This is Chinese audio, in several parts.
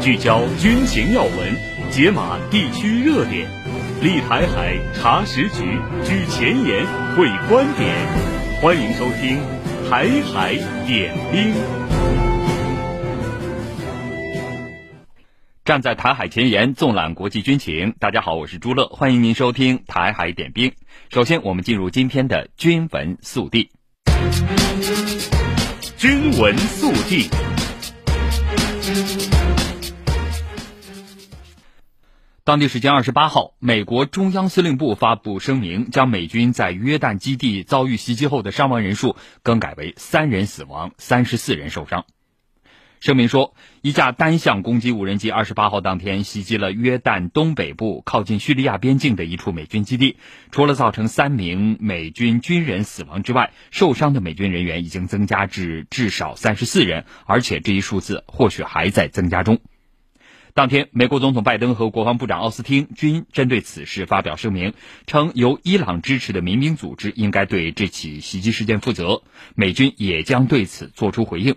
聚焦军情要闻，解码地区热点，立台海查实局，居前沿会观点。欢迎收听《台海点兵》。站在台海前沿，纵览国际军情。大家好，我是朱乐，欢迎您收听《台海点兵》。首先，我们进入今天的军文速递。军文速递。当地时间二十八号，美国中央司令部发布声明，将美军在约旦基地遭遇袭击后的伤亡人数更改为三人死亡、三十四人受伤。声明说，一架单向攻击无人机二十八号当天袭击了约旦东北部靠近叙利亚边境的一处美军基地，除了造成三名美军军人死亡之外，受伤的美军人员已经增加至至少三十四人，而且这一数字或许还在增加中。当天，美国总统拜登和国防部长奥斯汀均针对此事发表声明，称由伊朗支持的民兵组织应该对这起袭击事件负责，美军也将对此作出回应。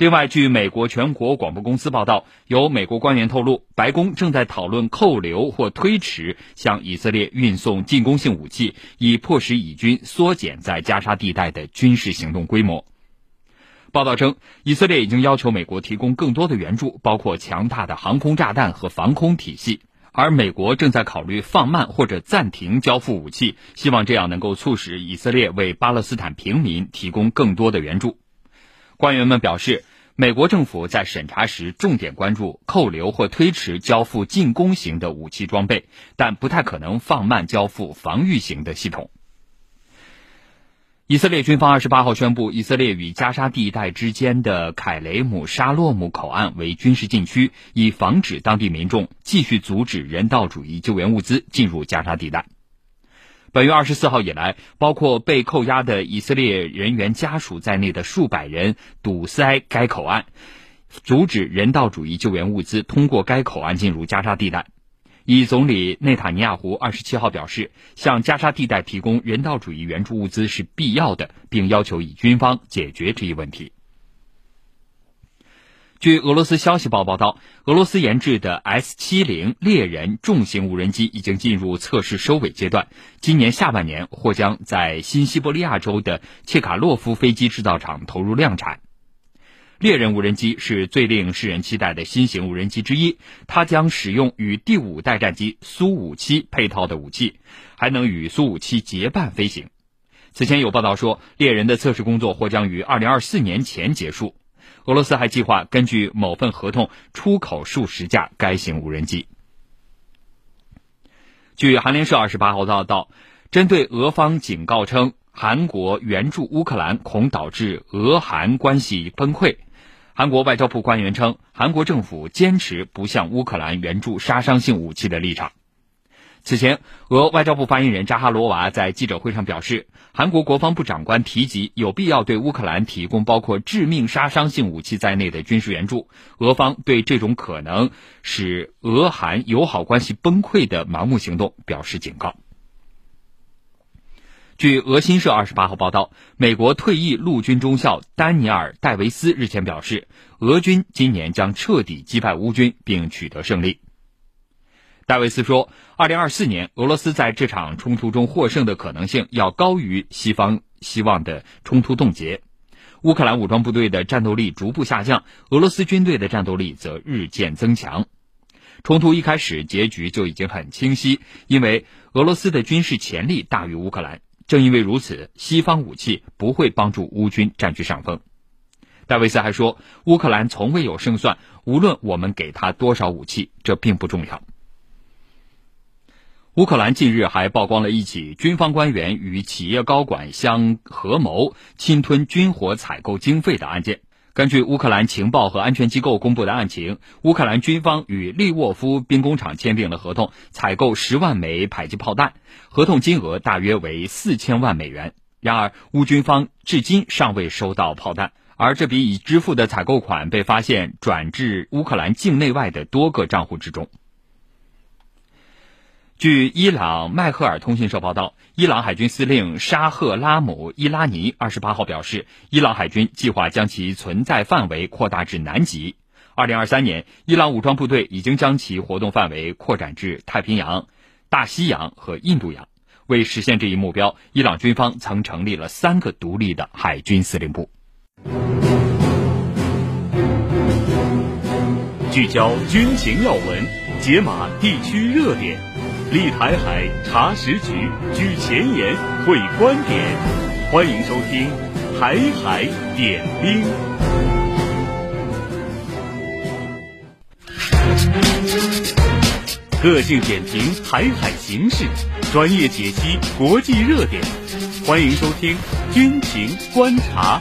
另外，据美国全国广播公司报道，有美国官员透露，白宫正在讨论扣留或推迟向以色列运送进攻性武器，以迫使以军缩减在加沙地带的军事行动规模。报道称，以色列已经要求美国提供更多的援助，包括强大的航空炸弹和防空体系，而美国正在考虑放慢或者暂停交付武器，希望这样能够促使以色列为巴勒斯坦平民提供更多的援助。官员们表示，美国政府在审查时重点关注扣留或推迟交付进攻型的武器装备，但不太可能放慢交付防御型的系统。以色列军方二十八号宣布，以色列与加沙地带之间的凯雷姆沙洛姆口岸为军事禁区，以防止当地民众继续阻止人道主义救援物资进入加沙地带。本月二十四号以来，包括被扣押的以色列人员家属在内的数百人堵塞该口岸，阻止人道主义救援物资通过该口岸进入加沙地带。以总理内塔尼亚胡二十七号表示，向加沙地带提供人道主义援助物资是必要的，并要求以军方解决这一问题。据俄罗斯消息报报道，俄罗斯研制的 S 七零猎人重型无人机已经进入测试收尾阶段，今年下半年或将在新西伯利亚州的切卡洛夫飞机制造厂投入量产。猎人无人机是最令世人期待的新型无人机之一，它将使用与第五代战机苏五七配套的武器，还能与苏五七结伴飞行。此前有报道说，猎人的测试工作或将于二零二四年前结束。俄罗斯还计划根据某份合同出口数十架该型无人机。据韩联社二十八号报道，针对俄方警告称韩国援助乌克兰恐导致俄韩关系崩溃，韩国外交部官员称，韩国政府坚持不向乌克兰援助杀伤性武器的立场。此前，俄外交部发言人扎哈罗娃在记者会上表示，韩国国防部长官提及有必要对乌克兰提供包括致命杀伤性武器在内的军事援助。俄方对这种可能使俄韩友好关系崩溃的盲目行动表示警告。据俄新社二十八号报道，美国退役陆军中校丹尼尔·戴维斯日前表示，俄军今年将彻底击败乌军并取得胜利。戴维斯说，二零二四年俄罗斯在这场冲突中获胜的可能性要高于西方希望的冲突冻结。乌克兰武装部队的战斗力逐步下降，俄罗斯军队的战斗力则日渐增强。冲突一开始，结局就已经很清晰，因为俄罗斯的军事潜力大于乌克兰。正因为如此，西方武器不会帮助乌军占据上风。戴维斯还说，乌克兰从未有胜算，无论我们给他多少武器，这并不重要。乌克兰近日还曝光了一起军方官员与企业高管相合谋侵吞军火采购经费的案件。根据乌克兰情报和安全机构公布的案情，乌克兰军方与利沃夫兵工厂签订了合同，采购十万枚迫击炮弹，合同金额大约为四千万美元。然而，乌军方至今尚未收到炮弹，而这笔已支付的采购款被发现转至乌克兰境内外的多个账户之中。据伊朗麦赫尔通讯社报道，伊朗海军司令沙赫拉姆伊拉尼二十八号表示，伊朗海军计划将其存在范围扩大至南极。二零二三年，伊朗武装部队已经将其活动范围扩展至太平洋、大西洋和印度洋。为实现这一目标，伊朗军方曾成立了三个独立的海军司令部。聚焦军情要闻，解码地区热点，立台海查实局举前沿会观点。欢迎收听《台海点兵》。个性点评台海形势。专业解析国际热点，欢迎收听军情观察。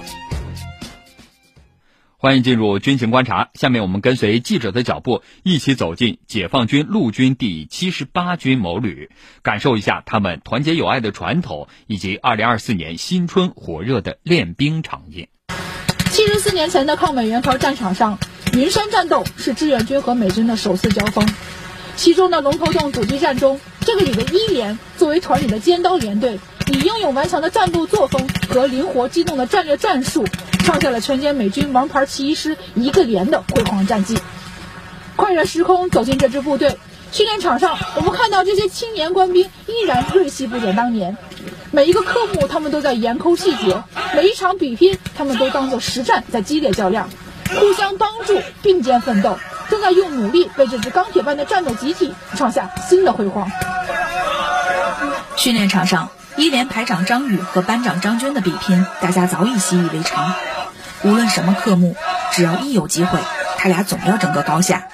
欢迎进入军情观察。下面我们跟随记者的脚步，一起走进解放军陆军第七十八军某旅，感受一下他们团结友爱的传统，以及二零二四年新春火热的练兵场面。七十四年前的抗美援朝战场上，云山战斗是志愿军和美军的首次交锋。其中的龙头洞阻击战中，这个旅的一连作为团里的尖刀连队，以英勇顽强的战斗作风和灵活机动的战略战术，创下了全歼美军王牌起义师一个连的辉煌战绩。跨越时空走进这支部队，训练场上，我们看到这些青年官兵依然锐气不减当年。每一个科目，他们都在严抠细节；每一场比拼，他们都当作实战在激烈较量，互相帮助，并肩奋斗。正在用努力为这支钢铁般的战斗集体创下新的辉煌。训练场上，一连排长张宇和班长张军的比拼，大家早已习以为常。无论什么科目，只要一有机会，他俩总要争个高下。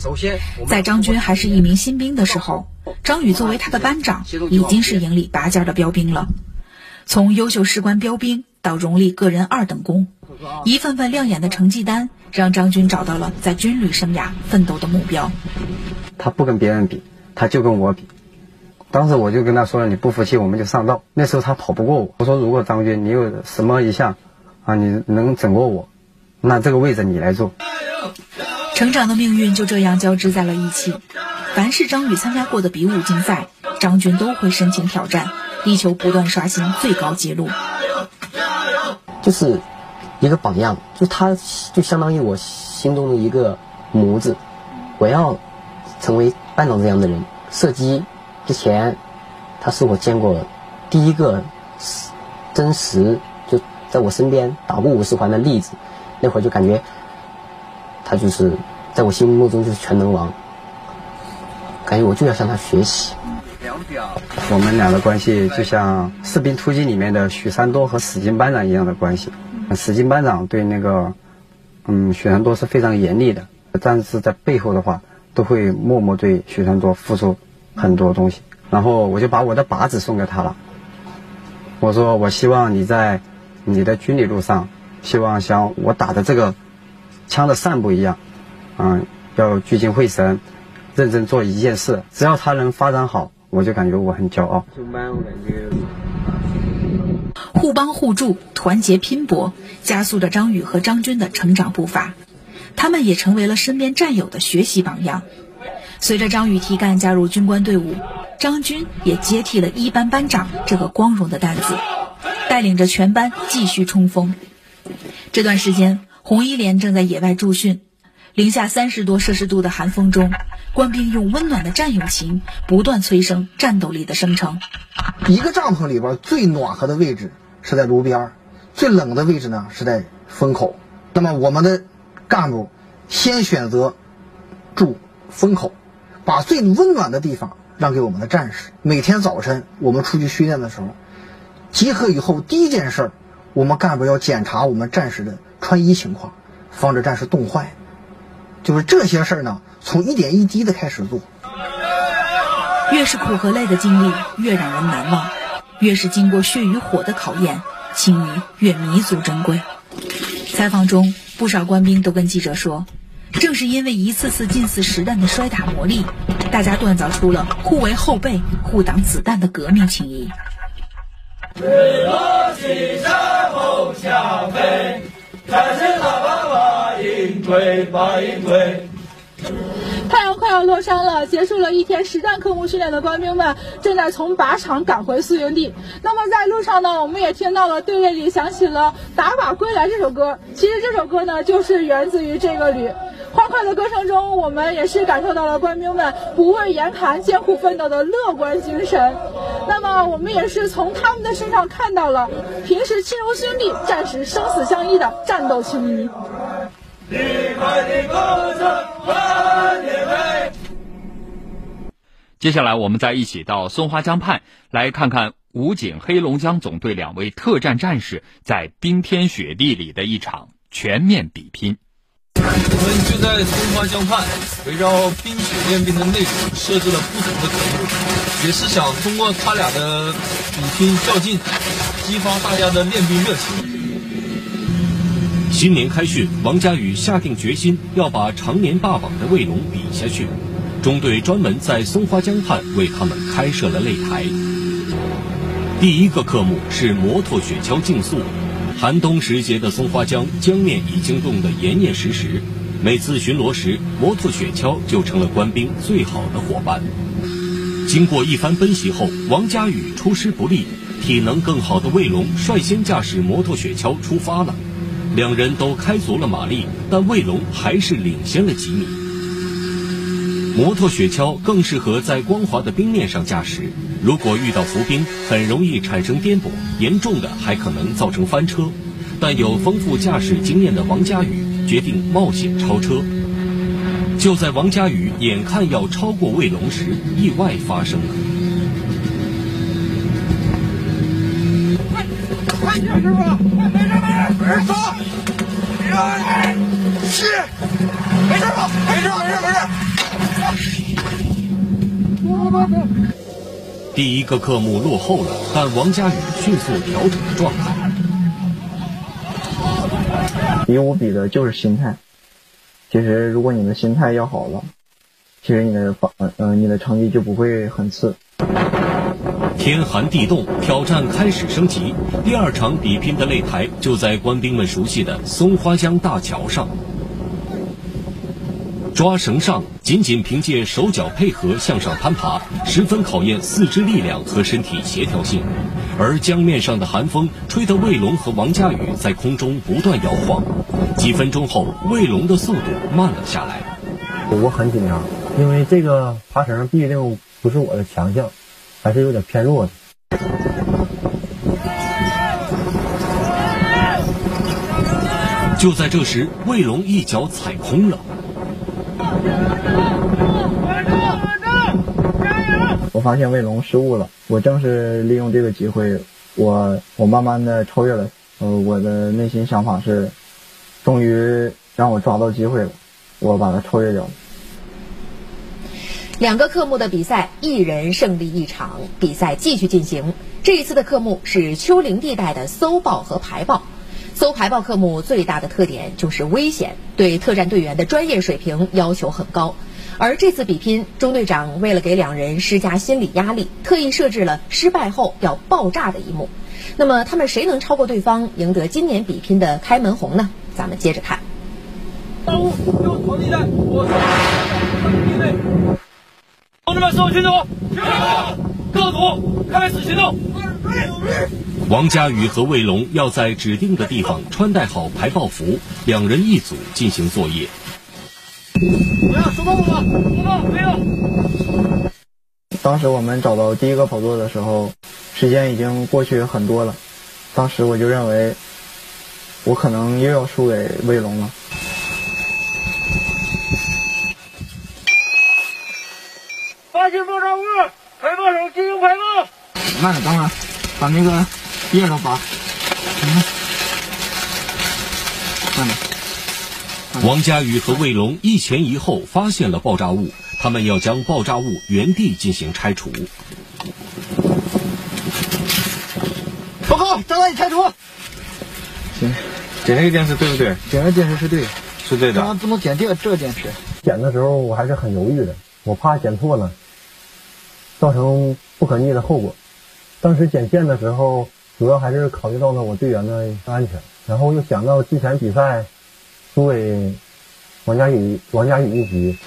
首先，在张军还是一名新兵的时候，张宇作为他的班长，已经是营里拔尖的标兵了。从优秀士官标兵到荣立个人二等功，一份份亮眼的成绩单，让张军找到了在军旅生涯奋斗的目标。他不跟别人比，他就跟我比。当时我就跟他说了：“你不服气，我们就上道。”那时候他跑不过我。我说：“如果张军你有什么一项啊，你能整过我，那这个位置你来做。”成长的命运就这样交织在了一起。凡是张宇参加过的比武竞赛，张军都会申请挑战。力求不断刷新最高纪录，就是一个榜样，就他就相当于我心中的一个模子，我要成为班长这样的人。射击之前，他是我见过第一个真实就在我身边打过五十环的例子，那会儿就感觉他就是在我心目中就是全能王，感觉我就要向他学习。我们俩的关系就像《士兵突击》里面的许三多和史进班长一样的关系。史进班长对那个，嗯，许三多是非常严厉的，但是在背后的话，都会默默对许三多付出很多东西。然后我就把我的靶子送给他了，我说我希望你在你的军旅路上，希望像我打的这个枪的散步一样，嗯，要聚精会神，认真做一件事，只要他能发展好。我就感觉我很骄傲。互帮互助、团结拼搏，加速着张宇和张军的成长步伐。他们也成为了身边战友的学习榜样。随着张宇提干加入军官队伍，张军也接替了一班班长这个光荣的担子，带领着全班继续冲锋。这段时间，红一连正在野外驻训。零下三十多摄氏度的寒风中，官兵用温暖的战友情不断催生战斗力的生成。一个帐篷里边最暖和的位置是在炉边，最冷的位置呢是在风口。那么我们的干部先选择住风口，把最温暖的地方让给我们的战士。每天早晨我们出去训练的时候，集合以后第一件事儿，我们干部要检查我们战士的穿衣情况，防止战士冻坏。就是这些事儿呢，从一点一滴的开始做。越是苦和累的经历，越让人难忘；越是经过血与火的考验，情谊越弥足珍贵。采访中，不少官兵都跟记者说，正是因为一次次近似实弹的摔打磨砺，大家锻造出了互为后背、互挡子弹的革命情谊。太阳快要落山了，结束了一天实战科目训练的官兵们正在从靶场赶回宿营地。那么在路上呢，我们也听到了队列里响起了《打靶归来》这首歌。其实这首歌呢，就是源自于这个旅。欢快的歌声中，我们也是感受到了官兵们不畏严寒、艰苦奋斗的乐观精神。那么，我们也是从他们的身上看到了平时亲如兄弟、战时生死相依的战斗情谊。愉快的歌声，欢接下来，我们再一起到松花江畔来看看武警黑龙江总队两位特战战士在冰天雪地里的一场全面比拼。我们就在松花江畔，围绕冰雪练兵的内容设置了不同的科目，也是想通过他俩的比拼较劲，激发大家的练兵热情。新年开训，王佳宇下定决心要把常年霸榜的卫龙比下去。中队专门在松花江畔为他们开设了擂台。第一个科目是摩托雪橇竞速。寒冬时节的松花江江面已经冻得严严实实，每次巡逻时，摩托雪橇就成了官兵最好的伙伴。经过一番奔袭后，王佳宇出师不利，体能更好的卫龙率先驾驶摩托雪橇出发了。两人都开足了马力，但卫龙还是领先了几米。摩托雪橇更适合在光滑的冰面上驾驶。如果遇到浮冰，很容易产生颠簸，严重的还可能造成翻车。但有丰富驾驶经验的王佳宇决定冒险超车。就在王佳宇眼看要超过卫龙时，意外发生了。快，快点，师傅！快没事没事，走。七，没事吧？没事没事没事。第一个科目落后了，但王佳宇迅速调整了状态。比武比的就是心态。其实，如果你的心态要好了，其实你的方嗯、呃、你的成绩就不会很次。天寒地冻，挑战开始升级。第二场比拼的擂台就在官兵们熟悉的松花江大桥上。抓绳上，仅仅凭借手脚配合向上攀爬，十分考验四肢力量和身体协调性。而江面上的寒风吹得卫龙和王佳宇在空中不断摇晃。几分钟后，卫龙的速度慢了下来。我很紧张，因为这个爬绳毕竟不是我的强项，还是有点偏弱的。就在这时，卫龙一脚踩空了。我发现卫龙失误了，我正是利用这个机会，我我慢慢的超越了。呃，我的内心想法是，终于让我抓到机会了，我把它超越掉了。两个科目的比赛，一人胜利一场，比赛继续进行。这一次的科目是丘陵地带的搜爆和排爆。搜排爆科目最大的特点就是危险，对特战队员的专业水平要求很高。而这次比拼，中队长为了给两人施加心理压力，特意设置了失败后要爆炸的一幕。那么，他们谁能超过对方，赢得今年比拼的开门红呢？咱们接着看。大雾，右逃地带，我。同志们，所有群众，各组开始行动。王佳宇和卫龙要在指定的地方穿戴好排爆服，两人一组进行作业。不要收到了吗？收到没有？当时我们找到第一个跑座的时候，时间已经过去很多了。当时我就认为，我可能又要输给卫龙了。发现爆炸物，排爆手进行排爆。慢点，等会儿，把那个叶子拔。嗯。慢点。王佳宇和卫龙一前一后发现了爆炸物，他们要将爆炸物原地进行拆除。报告，正在拆除。行，捡这个电池对不对？捡这电池是对，是对的。当然不能捡这个这个电池。捡的时候我还是很犹豫的，我怕捡错了，造成不可逆的后果。当时捡线的时候，主要还是考虑到了我队员的安全，然后又想到之前比赛。输给王佳宇，王佳宇一局，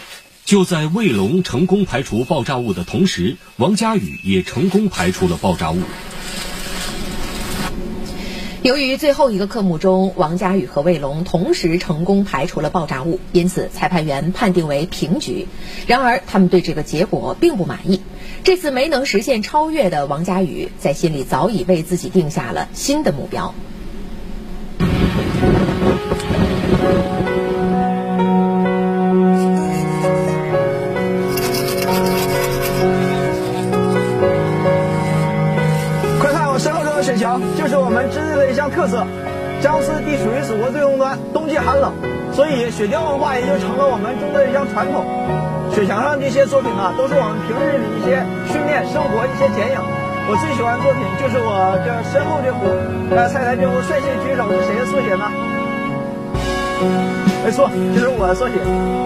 就在卫龙成功排除爆炸物的同时，王佳宇也成功排除了爆炸物。由于最后一个科目中，王佳宇和卫龙同时成功排除了爆炸物，因此裁判员判定为平局。然而，他们对这个结果并不满意。这次没能实现超越的王嘉宇，在心里早已为自己定下了新的目标。快看我身后这个雪桥就是我们之日的一项特色。江苏地处于祖国最东端，冬季寒冷，所以雪雕文化也就成了我们中的一项传统。雪墙上这些作品呢，都是我们平日里一些训练生活一些剪影。我最喜欢的作品就是我这身后这幅，大家猜猜这幅率性举手是谁的缩写呢？没错，就是我的缩写。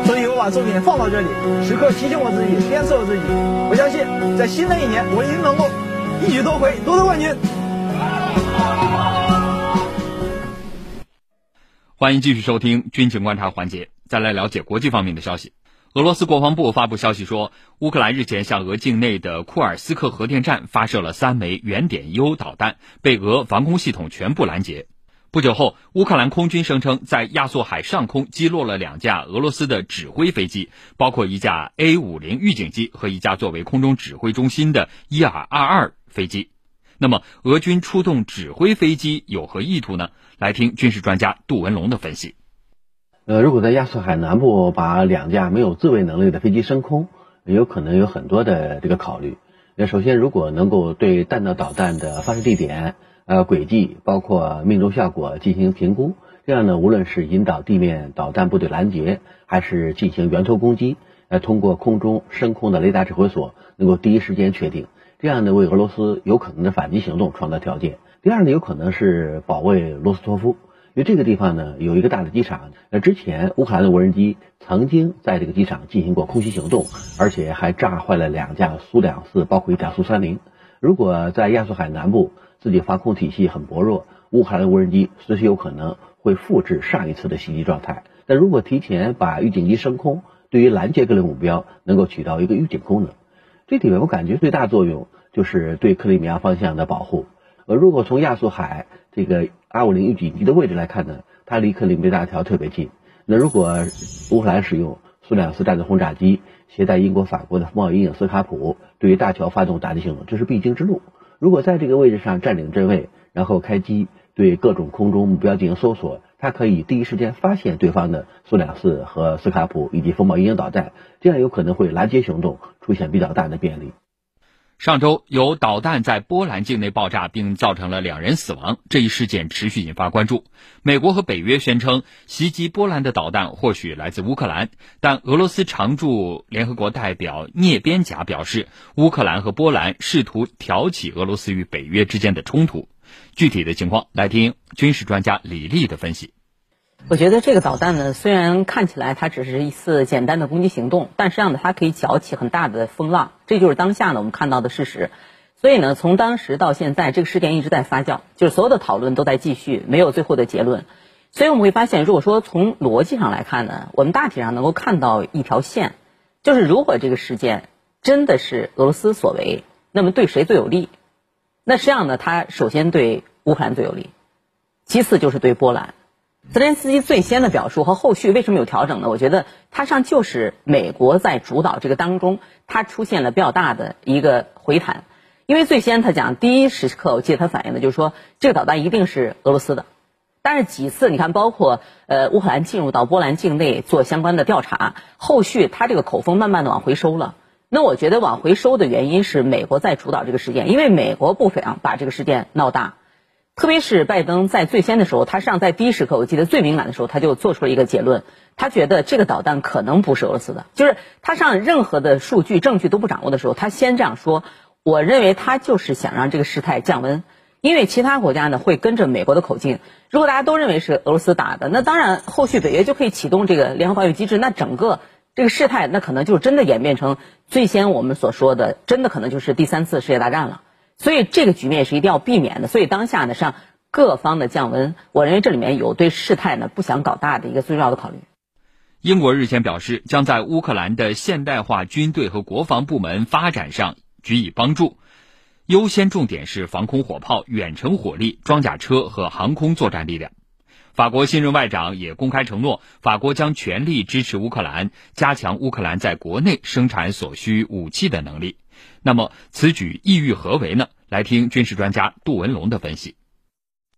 所以我把作品放到这里，时刻提醒我自己，鞭策我自己。我相信，在新的一年，我一定能够一举夺魁，夺得冠军。欢迎继续收听军情观察环节，再来了解国际方面的消息。俄罗斯国防部发布消息说，乌克兰日前向俄境内的库尔斯克核电站发射了三枚原点 U 导弹，被俄防空系统全部拦截。不久后，乌克兰空军声称在亚速海上空击落了两架俄罗斯的指挥飞机，包括一架 A-50 预警机和一架作为空中指挥中心的伊尔二二飞机。那么，俄军出动指挥飞机有何意图呢？来听军事专家杜文龙的分析。呃，如果在亚速海南部把两架没有自卫能力的飞机升空，有可能有很多的这个考虑。那首先，如果能够对弹道导弹的发射地点、呃轨迹，包括命中效果进行评估，这样呢，无论是引导地面导弹部队拦截，还是进行源头攻击，呃，通过空中升空的雷达指挥所能够第一时间确定。这样呢，为俄罗斯有可能的反击行动创造条件。第二呢，有可能是保卫罗斯托夫，因为这个地方呢有一个大的机场。那之前乌克兰的无人机曾经在这个机场进行过空袭行动，而且还炸坏了两架苏两四，包括一架苏三零。如果在亚速海南部自己防空体系很薄弱，乌克兰的无人机随时有可能会复制上一次的袭击状态。但如果提前把预警机升空，对于拦截各类目标能够起到一个预警功能。这里面我感觉最大作用就是对克里米亚方向的保护。而如果从亚速海这个 R 五零预警机的位置来看呢，它离克里米亚大桥特别近。那如果乌克兰使用苏两四战斗轰炸机，携带英国、法国的风暴鹰影斯卡普，对于大桥发动打击行动，这是必经之路。如果在这个位置上占领阵位，然后开机对各种空中目标进行搜索，它可以第一时间发现对方的苏两四和斯卡普以及风暴鹰影导弹，这样有可能会拦截行动出现比较大的便利。上周有导弹在波兰境内爆炸，并造成了两人死亡，这一事件持续引发关注。美国和北约宣称袭击波兰的导弹或许来自乌克兰，但俄罗斯常驻联合国代表聂边贾表示，乌克兰和波兰试图挑起俄罗斯与北约之间的冲突。具体的情况，来听军事专家李丽的分析。我觉得这个导弹呢，虽然看起来它只是一次简单的攻击行动，但实际上呢，它可以搅起很大的风浪，这就是当下呢我们看到的事实。所以呢，从当时到现在，这个事件一直在发酵，就是所有的讨论都在继续，没有最后的结论。所以我们会发现，如果说从逻辑上来看呢，我们大体上能够看到一条线，就是如果这个事件真的是俄罗斯所为，那么对谁最有利？那实际上呢，它首先对乌克兰最有利，其次就是对波兰。泽连斯基最先的表述和后续为什么有调整呢？我觉得他上就是美国在主导这个当中，他出现了比较大的一个回弹。因为最先他讲第一时刻，我记得他反映的就是说这个导弹一定是俄罗斯的。但是几次你看，包括呃乌克兰进入到波兰境内做相关的调查，后续他这个口风慢慢的往回收了。那我觉得往回收的原因是美国在主导这个事件，因为美国不想把这个事件闹大。特别是拜登在最先的时候，他上在第一时刻，我记得最敏感的时候，他就做出了一个结论，他觉得这个导弹可能不是俄罗斯的，就是他上任何的数据证据都不掌握的时候，他先这样说。我认为他就是想让这个事态降温，因为其他国家呢会跟着美国的口径。如果大家都认为是俄罗斯打的，那当然后续北约就可以启动这个联合防御机制，那整个这个事态那可能就真的演变成最先我们所说的，真的可能就是第三次世界大战了。所以这个局面是一定要避免的。所以当下呢，上各方的降温，我认为这里面有对事态呢不想搞大的一个最重要的考虑。英国日前表示，将在乌克兰的现代化军队和国防部门发展上予以帮助，优先重点是防空火炮、远程火力、装甲车和航空作战力量。法国新任外长也公开承诺，法国将全力支持乌克兰，加强乌克兰在国内生产所需武器的能力。那么，此举意欲何为呢？来听军事专家杜文龙的分析。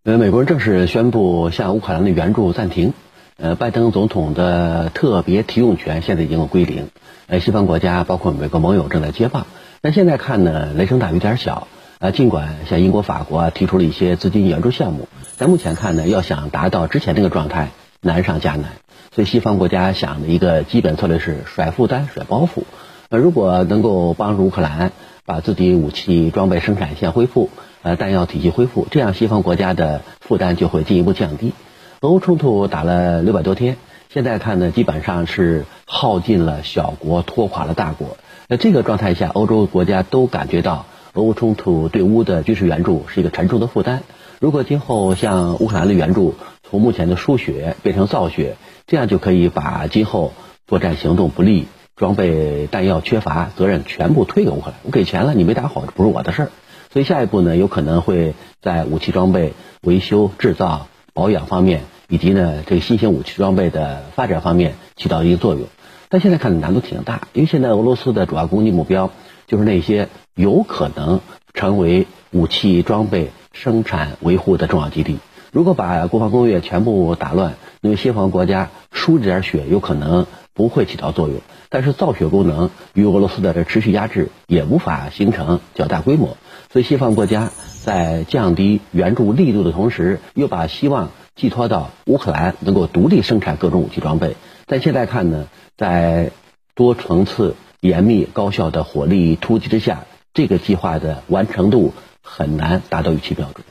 呃，美国人正式宣布向乌克兰的援助暂停。呃，拜登总统的特别提用权现在已经归零。呃，西方国家包括美国盟友正在接棒。但现在看呢，雷声大雨点小。呃，尽管像英国、法国提出了一些资金援助项目，但目前看呢，要想达到之前那个状态，难上加难。所以西方国家想的一个基本策略是甩负担、甩包袱。呃，如果能够帮助乌克兰把自己武器装备生产线恢复，呃，弹药体系恢复，这样西方国家的负担就会进一步降低。俄乌冲突打了六百多天，现在看呢，基本上是耗尽了小国，拖垮了大国。那这个状态下，欧洲国家都感觉到俄乌冲突对乌的军事援助是一个沉重的负担。如果今后向乌克兰的援助从目前的输血变成造血，这样就可以把今后作战行动不利、装备弹药缺乏责任全部推给乌克兰。我给钱了，你没打好，这不是我的事儿。所以下一步呢，有可能会在武器装备维修、制造。保养方面，以及呢这个新型武器装备的发展方面起到一定作用，但现在看难度挺大，因为现在俄罗斯的主要攻击目标就是那些有可能成为武器装备生产维护的重要基地。如果把国防工业全部打乱，因为西方国家输这点血有可能不会起到作用，但是造血功能与俄罗斯的这持续压制也无法形成较大规模，所以西方国家。在降低援助力度的同时，又把希望寄托到乌克兰能够独立生产各种武器装备。但现在看呢，在多层次、严密、高效的火力突击之下，这个计划的完成度很难达到预期标准。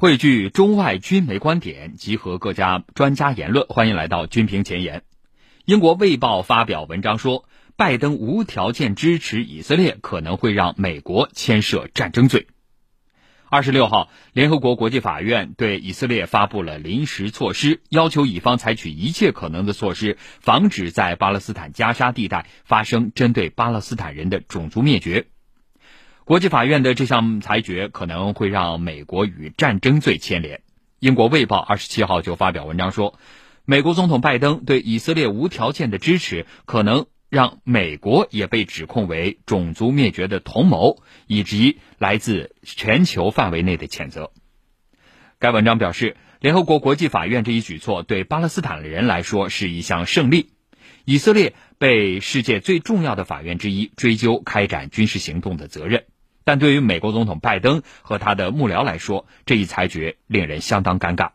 汇聚中外军媒观点，集合各家专家言论。欢迎来到军评前沿。英国《卫报》发表文章说，拜登无条件支持以色列可能会让美国牵涉战争罪。二十六号，联合国国际法院对以色列发布了临时措施，要求以方采取一切可能的措施，防止在巴勒斯坦加沙地带发生针对巴勒斯坦人的种族灭绝。国际法院的这项裁决可能会让美国与战争罪牵连。英国《卫报》二十七号就发表文章说。美国总统拜登对以色列无条件的支持，可能让美国也被指控为种族灭绝的同谋，以及来自全球范围内的谴责。该文章表示，联合国国际法院这一举措对巴勒斯坦人来说是一项胜利。以色列被世界最重要的法院之一追究开展军事行动的责任，但对于美国总统拜登和他的幕僚来说，这一裁决令人相当尴尬。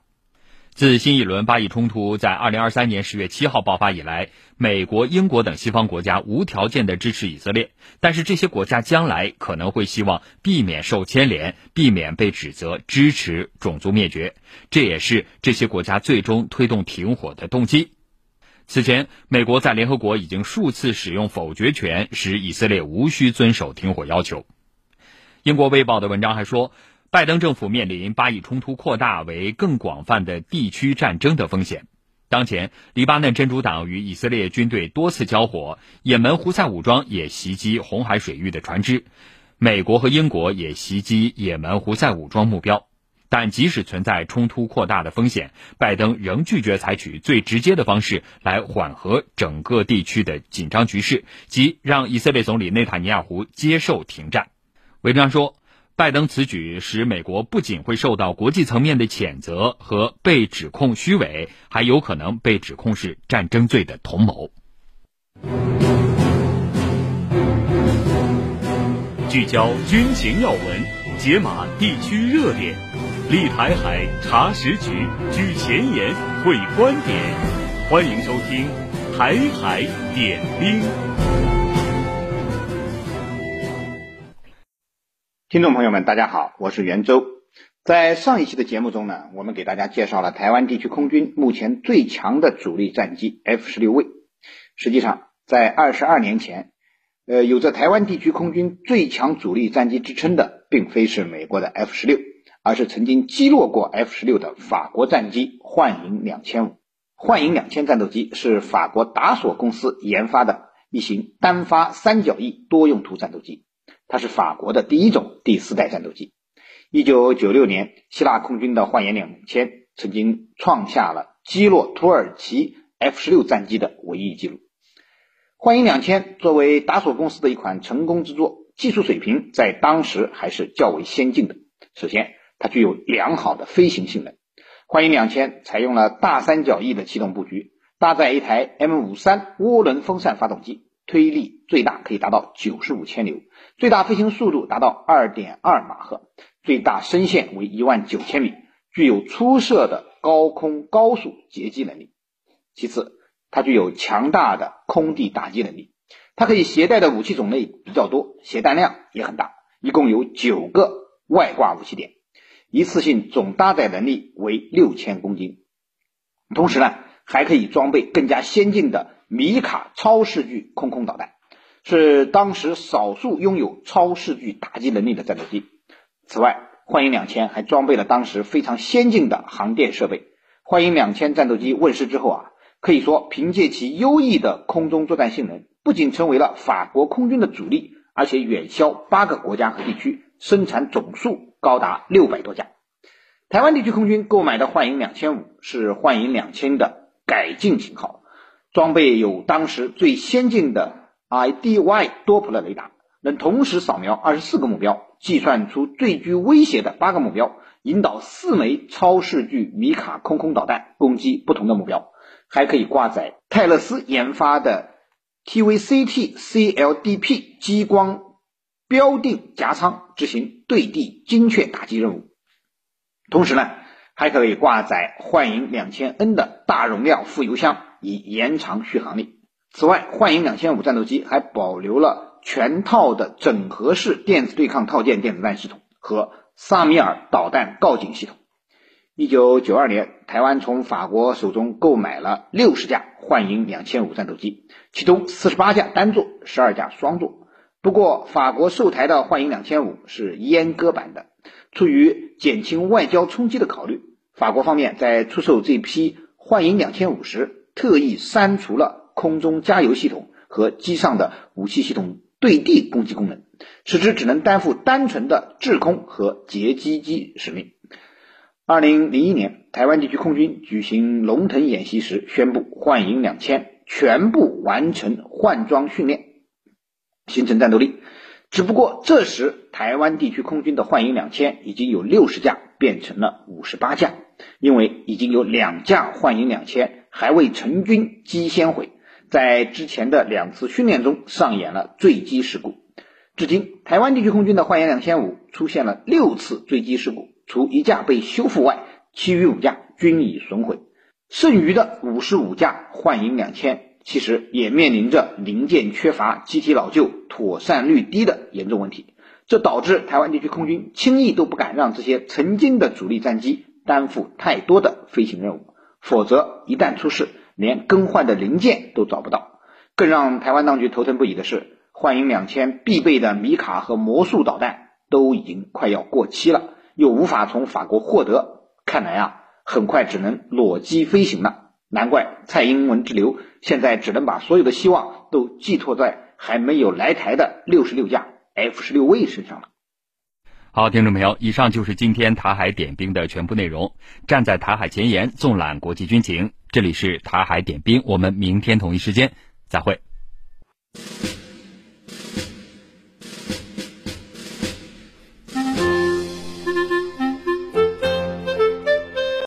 自新一轮巴以冲突在二零二三年十月七号爆发以来，美国、英国等西方国家无条件的支持以色列，但是这些国家将来可能会希望避免受牵连，避免被指责支持种族灭绝，这也是这些国家最终推动停火的动机。此前，美国在联合国已经数次使用否决权，使以色列无需遵守停火要求。英国《卫报》的文章还说。拜登政府面临巴以冲突扩大为更广泛的地区战争的风险。当前，黎巴嫩真主党与以色列军队多次交火，也门胡塞武装也袭击红海水域的船只，美国和英国也袭击也门胡塞武装目标。但即使存在冲突扩大的风险，拜登仍拒绝采取最直接的方式来缓和整个地区的紧张局势，即让以色列总理内塔尼亚胡接受停战。文章说。拜登此举使美国不仅会受到国际层面的谴责和被指控虚伪，还有可能被指控是战争罪的同谋。聚焦军情要闻，解码地区热点，立台海查实局，举前沿会观点，欢迎收听《台海点兵》。听众朋友们，大家好，我是袁周。在上一期的节目中呢，我们给大家介绍了台湾地区空军目前最强的主力战机 F 十六 V。实际上，在二十二年前，呃，有着台湾地区空军最强主力战机之称的，并非是美国的 F 十六，而是曾经击落过 F 十六的法国战机幻影两千五。幻影两千战斗机是法国达索公司研发的一型单发三角翼多用途战斗机，它是法国的第一种第四代战斗机。一九九六年，希腊空军的幻影两千曾经创下了击落土耳其 F 十六战机的唯一记录。幻影两千作为达索公司的一款成功之作，技术水平在当时还是较为先进的。首先，它具有良好的飞行性能。幻影两千采用了大三角翼的气动布局，搭载一台 M 五三涡轮风扇发动机，推力最大可以达到九十五千牛，最大飞行速度达到二点二马赫。最大升限为一万九千米，具有出色的高空高速截击能力。其次，它具有强大的空地打击能力。它可以携带的武器种类比较多，携弹量也很大，一共有九个外挂武器点，一次性总搭载能力为六千公斤。同时呢，还可以装备更加先进的米卡超视距空空导弹，是当时少数拥有超视距打击能力的战斗机。此外，幻影两千还装备了当时非常先进的航电设备。幻影两千战斗机问世之后啊，可以说凭借其优异的空中作战性能，不仅成为了法国空军的主力，而且远销八个国家和地区，生产总数高达六百多架。台湾地区空军购买的幻影两千五是幻影两千的改进型号，装备有当时最先进的 IDY 多普勒雷达。能同时扫描二十四个目标，计算出最具威胁的八个目标，引导四枚超视距米卡空空导弹攻击不同的目标，还可以挂载泰勒斯研发的 TVCT CLDP 激光标定夹舱，执行对地精确打击任务。同时呢，还可以挂载幻影两千 N 的大容量副油箱，以延长续航力。此外，幻影两千五战斗机还保留了。全套的整合式电子对抗套件电子弹系统和萨米尔导弹告警系统。一九九二年，台湾从法国手中购买了六十架幻影两千五战斗机，其中四十八架单座，十二架双座。不过，法国售台的幻影两千五是阉割版的。出于减轻外交冲击的考虑，法国方面在出售这批幻影两千五时，特意删除了空中加油系统和机上的武器系统。对地攻击功能，使之只能担负单纯的制空和截击机使命。二零零一年，台湾地区空军举行龙腾演习时，宣布幻影两千全部完成换装训练，形成战斗力。只不过这时，台湾地区空军的幻影两千已经有六十架变成了五十八架，因为已经有两架幻影两千还未成军机先毁。在之前的两次训练中上演了坠机事故，至今台湾地区空军的幻影两千五出现了六次坠机事故，除一架被修复外，其余五架均已损毁。剩余的五十五架幻影两千其实也面临着零件缺乏、机体老旧、妥善率低的严重问题，这导致台湾地区空军轻易都不敢让这些曾经的主力战机担负太多的飞行任务，否则一旦出事。连更换的零件都找不到，更让台湾当局头疼不已的是，幻影两千必备的米卡和魔术导弹都已经快要过期了，又无法从法国获得，看来啊，很快只能裸机飞行了。难怪蔡英文之流现在只能把所有的希望都寄托在还没有来台的六十六架 F 十六 V 身上了。好，听众朋友，以上就是今天台海点兵的全部内容。站在台海前沿，纵览国际军情。这里是台海点兵，我们明天同一时间再会。